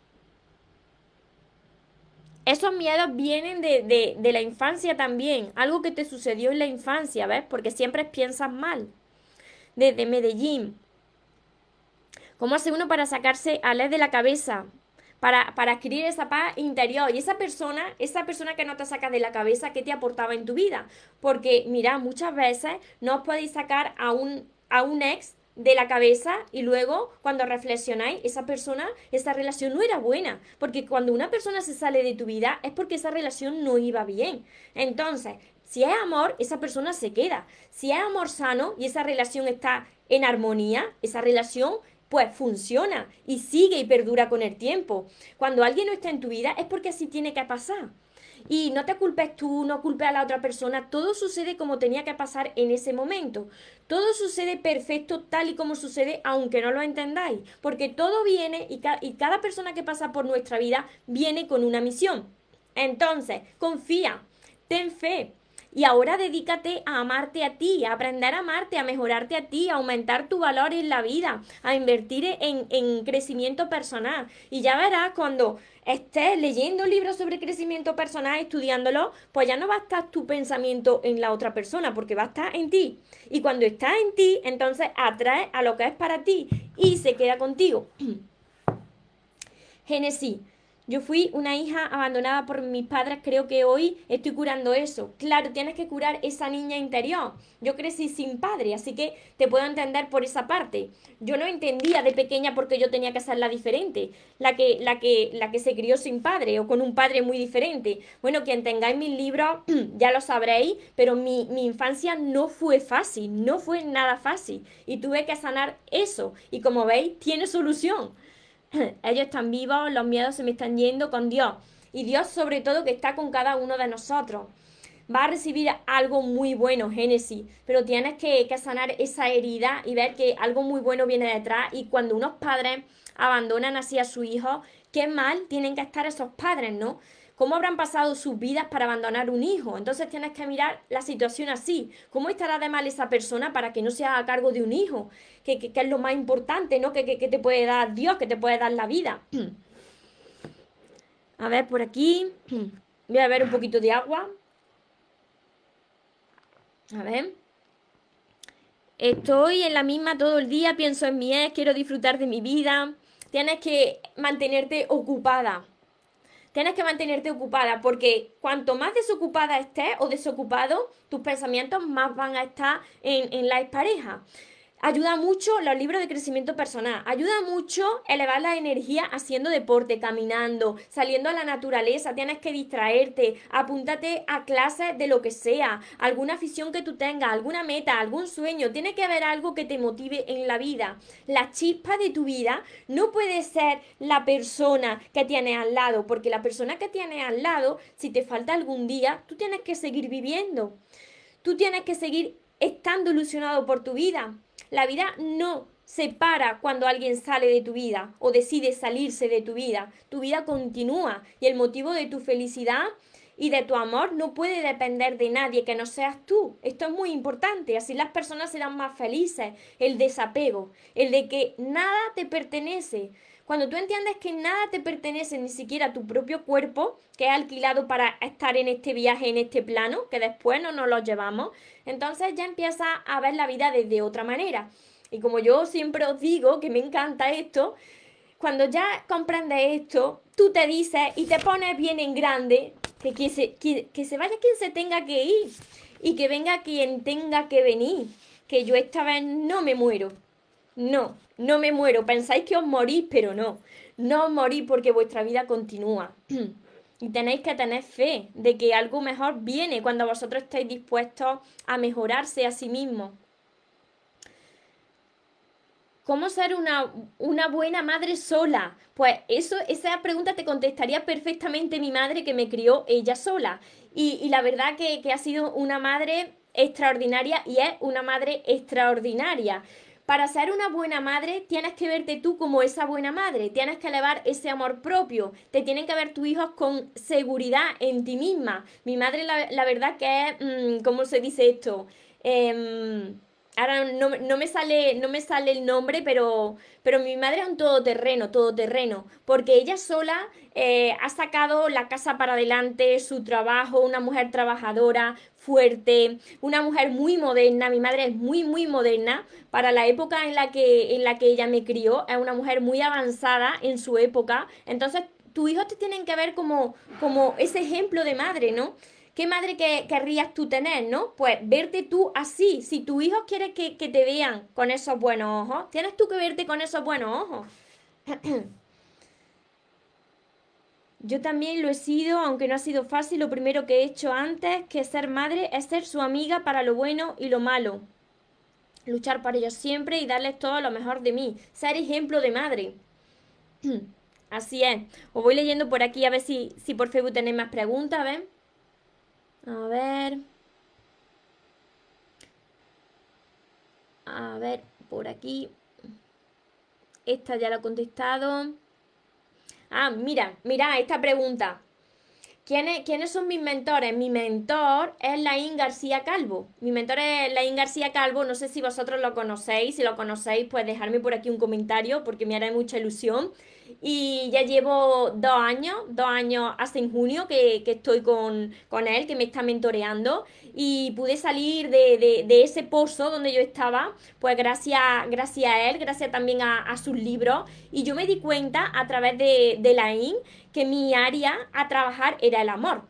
Esos miedos vienen de, de, la infancia también, algo que te sucedió en la infancia, ¿ves? Porque siempre piensas mal. Desde Medellín. ¿Cómo hace uno para sacarse a ley de la cabeza? Para, para, adquirir esa paz interior. Y esa persona, esa persona que no te saca de la cabeza, ¿qué te aportaba en tu vida? Porque, mira, muchas veces no os podéis sacar a un, a un ex de la cabeza y luego cuando reflexionáis, esa persona, esa relación no era buena, porque cuando una persona se sale de tu vida es porque esa relación no iba bien. Entonces, si es amor, esa persona se queda. Si es amor sano y esa relación está en armonía, esa relación pues funciona y sigue y perdura con el tiempo. Cuando alguien no está en tu vida es porque así tiene que pasar. Y no te culpes tú, no culpes a la otra persona, todo sucede como tenía que pasar en ese momento. Todo sucede perfecto tal y como sucede aunque no lo entendáis, porque todo viene y, y cada persona que pasa por nuestra vida viene con una misión. Entonces, confía, ten fe, y ahora dedícate a amarte a ti, a aprender a amarte, a mejorarte a ti, a aumentar tu valor en la vida, a invertir en, en crecimiento personal. Y ya verás cuando estés leyendo libros sobre crecimiento personal, estudiándolo, pues ya no va a estar tu pensamiento en la otra persona, porque va a estar en ti. Y cuando está en ti, entonces atrae a lo que es para ti y se queda contigo. Génesis yo fui una hija abandonada por mis padres, creo que hoy estoy curando eso. Claro, tienes que curar esa niña interior. Yo crecí sin padre, así que te puedo entender por esa parte. Yo no entendía de pequeña porque yo tenía que ser la diferente, la que, la que, la que se crió sin padre o con un padre muy diferente. Bueno, quien tengáis mis libros ya lo sabréis, pero mi, mi infancia no fue fácil, no fue nada fácil. Y tuve que sanar eso. Y como veis, tiene solución. ellos están vivos, los miedos se me están yendo con Dios. Y Dios sobre todo que está con cada uno de nosotros. Va a recibir algo muy bueno, Génesis, pero tienes que, que sanar esa herida y ver que algo muy bueno viene detrás. Y cuando unos padres abandonan así a su hijo, qué mal tienen que estar esos padres, ¿no? ¿Cómo habrán pasado sus vidas para abandonar un hijo? Entonces tienes que mirar la situación así. ¿Cómo estará de mal esa persona para que no se haga cargo de un hijo? Que, es lo más importante, ¿no? Que, que te puede dar Dios, que te puede dar la vida. A ver, por aquí. Voy a ver un poquito de agua. A ver. Estoy en la misma todo el día, pienso en mi ex, quiero disfrutar de mi vida. Tienes que mantenerte ocupada. Tienes que mantenerte ocupada porque cuanto más desocupada estés o desocupado, tus pensamientos más van a estar en, en la expareja. Ayuda mucho los libros de crecimiento personal. Ayuda mucho elevar la energía haciendo deporte, caminando, saliendo a la naturaleza. Tienes que distraerte. Apúntate a clases de lo que sea. Alguna afición que tú tengas, alguna meta, algún sueño. Tiene que haber algo que te motive en la vida. La chispa de tu vida no puede ser la persona que tienes al lado. Porque la persona que tienes al lado, si te falta algún día, tú tienes que seguir viviendo. Tú tienes que seguir estando ilusionado por tu vida. La vida no se para cuando alguien sale de tu vida o decide salirse de tu vida. Tu vida continúa y el motivo de tu felicidad y de tu amor no puede depender de nadie que no seas tú. Esto es muy importante, así las personas serán más felices. El desapego, el de que nada te pertenece. Cuando tú entiendes que nada te pertenece, ni siquiera tu propio cuerpo, que es alquilado para estar en este viaje, en este plano, que después no nos lo llevamos, entonces ya empiezas a ver la vida desde otra manera. Y como yo siempre os digo que me encanta esto, cuando ya comprendes esto, tú te dices y te pones bien en grande que, que, se, que se vaya quien se tenga que ir y que venga quien tenga que venir, que yo esta vez no me muero. No, no me muero. Pensáis que os morís, pero no. No os morís porque vuestra vida continúa. Y tenéis que tener fe de que algo mejor viene cuando vosotros estáis dispuestos a mejorarse a sí mismos. ¿Cómo ser una, una, buena madre sola? Pues eso, esa pregunta te contestaría perfectamente mi madre que me crió ella sola. Y, la verdad que, que ha sido una madre extraordinaria y es una madre extraordinaria. Para ser una buena madre tienes que verte tú como esa buena madre, tienes que elevar ese amor propio, te tienen que ver tus hijos con seguridad en ti misma. Mi madre la, verdad que es, mm, ¿cómo se dice esto? Eh, Ahora no, no, me sale, no me sale el nombre, pero, pero mi madre es un todoterreno, todoterreno, porque ella sola eh, ha sacado la casa para adelante, su trabajo, una mujer trabajadora, fuerte, una mujer muy moderna, mi madre es muy, muy moderna, para la época en la que, en la que ella me crió, es una mujer muy avanzada en su época, entonces tus hijos te tienen que ver como, como ese ejemplo de madre, ¿no? ¿Qué madre que, querrías tú tener, no? Pues verte tú así. Si tu hijo quiere que, te vean con esos buenos ojos, tienes tú que verte con esos buenos ojos. Yo también lo he sido, aunque no ha sido fácil. Lo primero que he hecho antes que ser madre es ser su amiga para lo bueno y lo malo. Luchar para ellos siempre y darles todo lo mejor de mí. Ser ejemplo de madre. Así es. Os voy leyendo por aquí a ver si, si por Facebook tenéis más preguntas, A ver. A ver. A ver, por aquí. Esta ya la he contestado. Ah, mira, mira esta pregunta. ¿Quiénes, ¿Quiénes son mis mentores? Mi mentor es Laín García Calvo. Mi mentor es Laín García Calvo. No sé si vosotros lo conocéis. Si lo conocéis, pues dejadme por aquí un comentario porque me hará mucha ilusión y ya llevo dos años, dos años hace en junio que, estoy con, él, que me está mentoreando. Y pude salir de, ese pozo donde yo estaba, pues gracias, gracias a él, gracias también a, sus libros. Y yo me di cuenta a través de, de la IN que mi área a trabajar era el amor.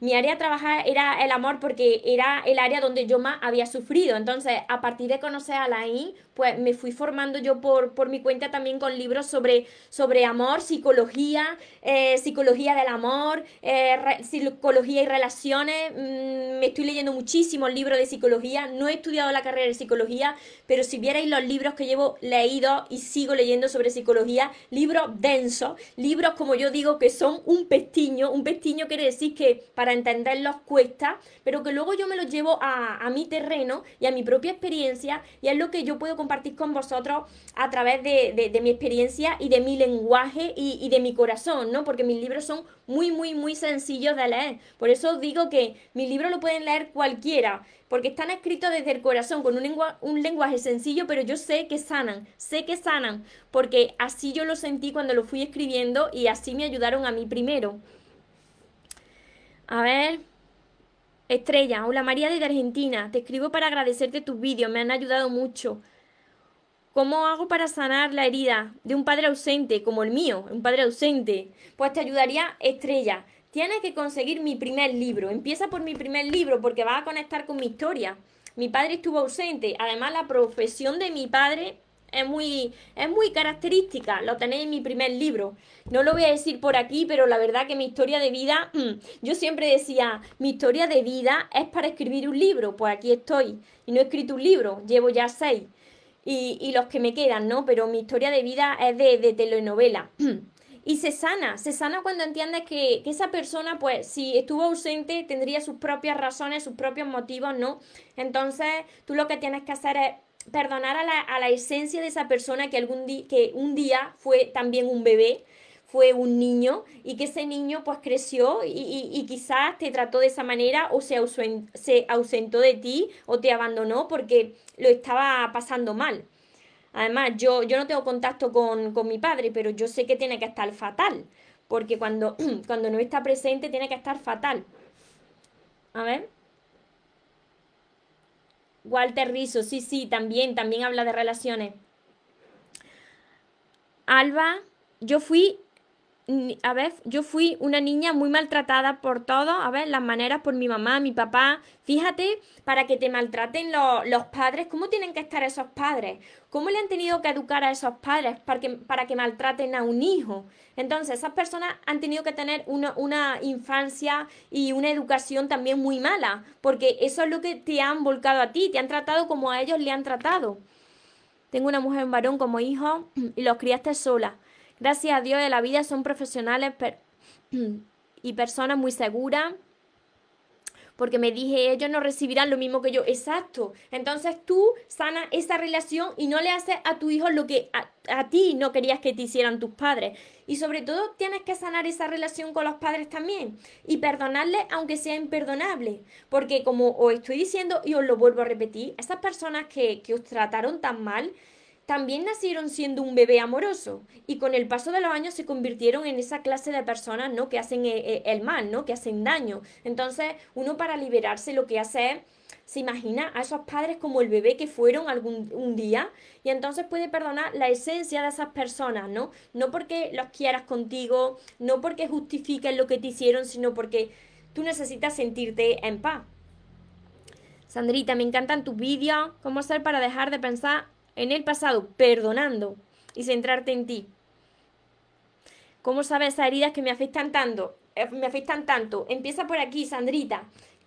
Mi área de trabajar era el amor porque era el área donde yo más había sufrido. Entonces, a partir de conocer a Laín, pues me fui formando yo por, por mi cuenta también con libros sobre, sobre amor, psicología, eh, psicología del amor, eh, psicología y relaciones. Mm, me estoy leyendo muchísimos libros de psicología. No he estudiado la carrera de psicología, pero si vierais los libros que llevo leídos y sigo leyendo sobre psicología, libros densos, libros como yo digo que son un pestiño. Un pestiño quiere decir que para entenderlos cuesta, pero que luego yo me los llevo a, mi terreno y a mi propia experiencia y es lo que yo puedo compartir con vosotros a través de, mi experiencia y de mi lenguaje y, y, de mi corazón, ¿no? Porque mis libros son muy, muy, muy sencillos de leer. Por eso os digo que mis libros lo pueden leer cualquiera, porque están escritos desde el corazón, con un, un lenguaje sencillo, pero yo sé que sanan, sé que sanan, porque así yo lo sentí cuando lo fui escribiendo y así me ayudaron a mí primero. A ver. Estrella, hola María desde Argentina. Te escribo para agradecerte tus vídeos, me han ayudado mucho. ¿Cómo hago para sanar la herida de un padre ausente como el mío, un padre ausente? Pues te ayudaría Estrella. Tienes que conseguir mi primer libro. Empieza por mi primer libro porque va a conectar con mi historia. Mi padre estuvo ausente. Además, la profesión de mi padre es muy, es muy característica, lo tenéis en mi primer libro. No lo voy a decir por aquí, pero la verdad que mi historia de vida, yo siempre decía, mi historia de vida es para escribir un libro, pues aquí estoy. Y no he escrito un libro, llevo ya seis. Y, los que me quedan, ¿no? Pero mi historia de vida es de, de telenovela. y se sana, se sana cuando entiendes que, que, esa persona, pues, si estuvo ausente, tendría sus propias razones, sus propios motivos, ¿no? Entonces, tú lo que tienes que hacer es perdonar a la, a la esencia de esa persona que, algún día que un día fue también un bebé, fue un niño y que ese niño pues creció y, y, quizás te trató de esa manera o se, se ausentó de ti o te abandonó porque lo estaba pasando mal. Además, yo, yo no tengo contacto con, con mi padre, pero yo sé que tiene que estar fatal, porque cuando, cuando no está presente tiene que estar fatal. A ver. Walter Rizzo, sí, sí, también, también habla de relaciones. Alba, yo fui, a ver, yo fui una niña muy maltratada por todo, a ver, las maneras por mi mamá, mi papá. Fíjate, para que te maltraten los padres, ¿cómo tienen que estar esos padres? ¿Cómo le han tenido que educar a esos padres para que, para que maltraten a un hijo? Entonces, esas personas han tenido que tener una, una, infancia y una educación también muy mala, porque eso es lo que te han volcado a ti, te han tratado como a ellos le han tratado. Tengo una mujer, un varón como hijo y los criaste sola. Gracias a Dios de la vida son profesionales y personas muy seguras porque me dije, ellos no recibirán lo mismo que yo. Exacto. Entonces tú sanas esa relación y no le haces a tu hijo lo que a, ti no querías que te hicieran tus padres. Y sobre todo tienes que sanar esa relación con los padres también y perdonarles aunque sea imperdonable. Porque como os estoy diciendo y os lo vuelvo a repetir, esas personas que, que os trataron tan mal, también nacieron siendo un bebé amoroso y con el paso de los años se convirtieron en esa clase de personas, ¿no? Que hacen eh, eh, el mal, ¿no? Que hacen daño. Entonces, uno para liberarse lo que hace es se imagina a esos padres como el bebé que fueron algún un día y entonces puede perdonar la esencia de esas personas, ¿no? No porque los quieras contigo, no porque justifiquen lo que te hicieron, sino porque tú necesitas sentirte en paz. Sandrita, me encantan tus vídeos. ¿Cómo hacer para dejar de pensar en el pasado, perdonando y centrarte en ti. ¿Cómo sabes esas heridas que me afectan tanto? Eh, me afectan tanto. Empieza por aquí, Sandrita.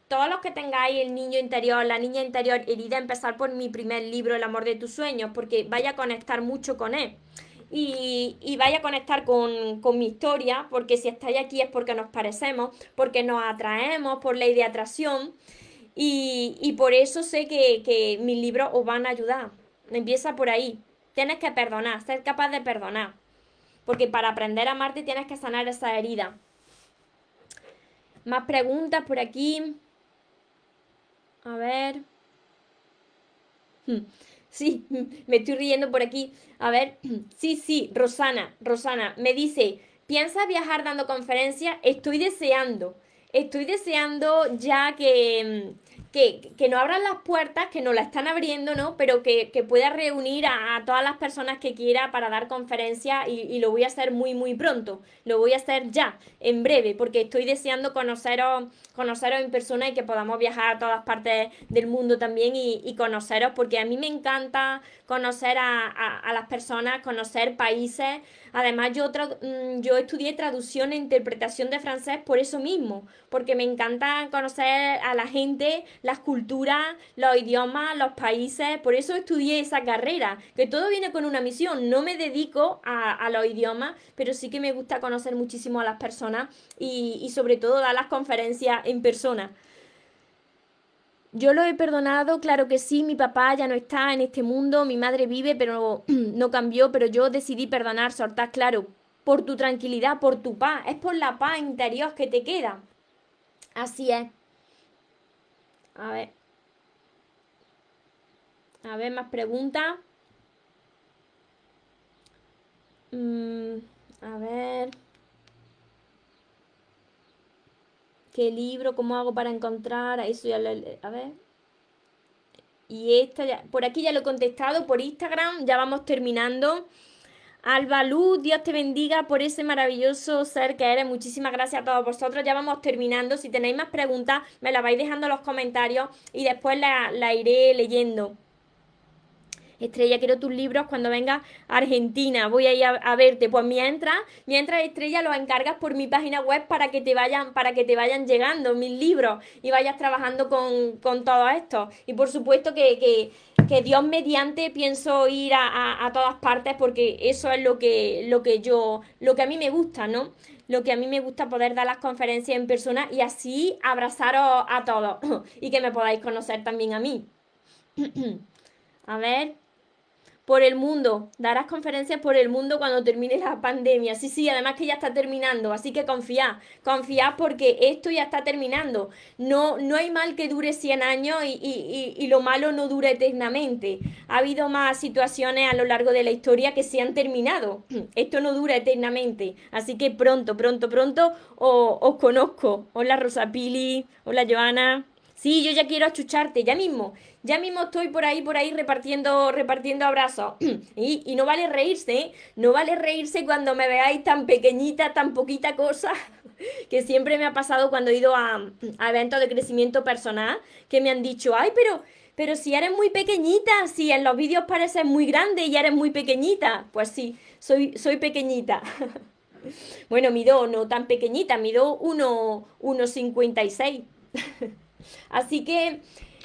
Todos los que tengáis el niño interior, la niña interior herida, empezar por mi primer libro, El amor de tus sueños, porque vaya a conectar mucho con él. y, vaya a conectar con, mi historia, porque si estáis aquí es porque nos parecemos, porque nos atraemos por ley de atracción y, y por eso sé que, que mis libros os van a ayudar. Empieza por ahí. Tienes que perdonar, ser capaz de perdonar. Porque para aprender a amarte tienes que sanar esa herida. Más preguntas por aquí. A ver. Sí, me estoy riendo por aquí. A ver. Sí, sí, Rosana, Rosana, me dice, ¿piensa viajar dando conferencias? Estoy deseando. Estoy deseando ya que, que, que nos abran las puertas, que nos la están abriendo, ¿no? Pero que, que pueda reunir a, todas las personas que quiera para dar conferencias y, lo voy a hacer muy, muy pronto. Lo voy a hacer ya, en breve, porque estoy deseando conoceros, conoceros en persona y que podamos viajar a todas partes del mundo también y, conoceros, porque a mí me encanta conocer a, a, a las personas, conocer países. Además, yo, mm, yo estudié traducción e interpretación de francés por eso mismo, porque me encanta conocer a la gente, las culturas, los idiomas, los países. Por eso estudié esa carrera, que todo viene con una misión. No me dedico a, los idiomas, pero sí que me gusta conocer muchísimo a las personas y, y sobre todo dar las conferencias en persona. Yo lo he perdonado, claro que sí, mi papá ya no está en este mundo, mi madre vive, pero no cambió, pero yo decidí perdonar, soltar, claro, por tu tranquilidad, por tu paz, es por la paz interior que te queda. Así es. A ver. A ver, más preguntas. Mm, a ver. ¿Qué libro? ¿Cómo hago para encontrar? Eso ya lo, A ver. Y esta ya, por aquí ya lo he contestado, por Instagram, ya vamos terminando. Alba Luz, Dios te bendiga por ese maravilloso ser que eres. Muchísimas gracias a todos vosotros. Ya vamos terminando. Si tenéis más preguntas, me las vais dejando en los comentarios y después la, la iré leyendo. Estrella, quiero tus libros cuando venga a Argentina, voy a ir a, verte. Pues mientras, mientras Estrella los encargas por mi página web para que te vayan, para que te vayan llegando mis libros y vayas trabajando con, con todo esto. Y por supuesto que, que, que Dios mediante pienso ir a, a, a, todas partes porque eso es lo que, lo que yo, lo que a mí me gusta, ¿no? Lo que a mí me gusta poder dar las conferencias en persona y así abrazaros a todos y que me podáis conocer también a mí. a ver por el mundo, darás conferencias por el mundo cuando termine la pandemia. Sí, sí, además que ya está terminando, así que confía, confía porque esto ya está terminando. No, no hay mal que dure 100 años y, lo malo no dura eternamente. Ha habido más situaciones a lo largo de la historia que se han terminado. Esto no dura eternamente, así que pronto, pronto, pronto os, conozco. Hola Rosapili, hola Joana. Sí, yo ya quiero achucharte, ya mismo. Ya mismo estoy por ahí, por ahí repartiendo, repartiendo abrazos. y, y, no vale reírse, ¿eh? No vale reírse cuando me veáis tan pequeñita, tan poquita cosa. que siempre me ha pasado cuando he ido a, eventos de crecimiento personal, que me han dicho, ay, pero, pero si eres muy pequeñita, si en los vídeos pareces muy grande y eres muy pequeñita. Pues sí, soy, soy pequeñita. bueno, mido no tan pequeñita, mido 1,56. Así que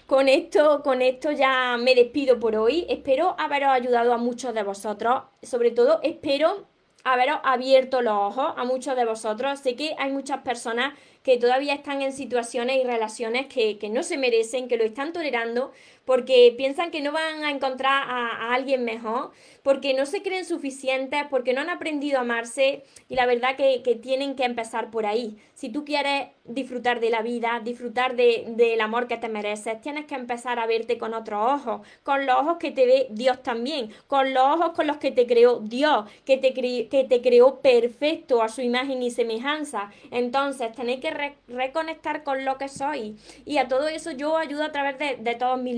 con esto, con esto ya me despido por hoy. Espero haberos ayudado a muchos de vosotros. Sobre todo, espero haberos abierto los ojos a muchos de vosotros. Sé que hay muchas personas que todavía están en situaciones y relaciones que, que no se merecen, que lo están tolerando, porque piensan que no van a encontrar a, alguien mejor, porque no se creen suficientes, porque no han aprendido a amarse y la verdad que, tienen que empezar por ahí. Si tú quieres disfrutar de la vida, disfrutar de, del amor que te mereces, tienes que empezar a verte con otros ojos, con los ojos que te ve Dios también, con los ojos con los que te creó Dios, que te, creó perfecto a su imagen y semejanza. Entonces tenéis que re reconectar con lo que sois. Y a todo eso yo ayudo a través de, todos mis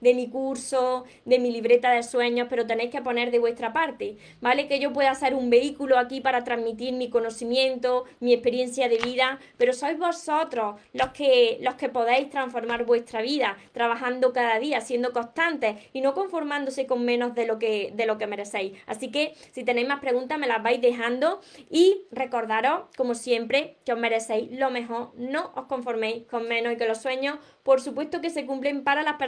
de mi curso, de mi libreta de sueños, pero tenéis que poner de vuestra parte, ¿vale? Que yo pueda ser un vehículo aquí para transmitir mi conocimiento, mi experiencia de vida, pero sois vosotros los que, los que podéis transformar vuestra vida, trabajando cada día, siendo constantes y no conformándose con menos de lo que, de lo que merecéis. Así que si tenéis más preguntas me las vais dejando y recordaros, como siempre, que os merecéis lo mejor, no os conforméis con menos y que los sueños, por supuesto que se cumplen para las personas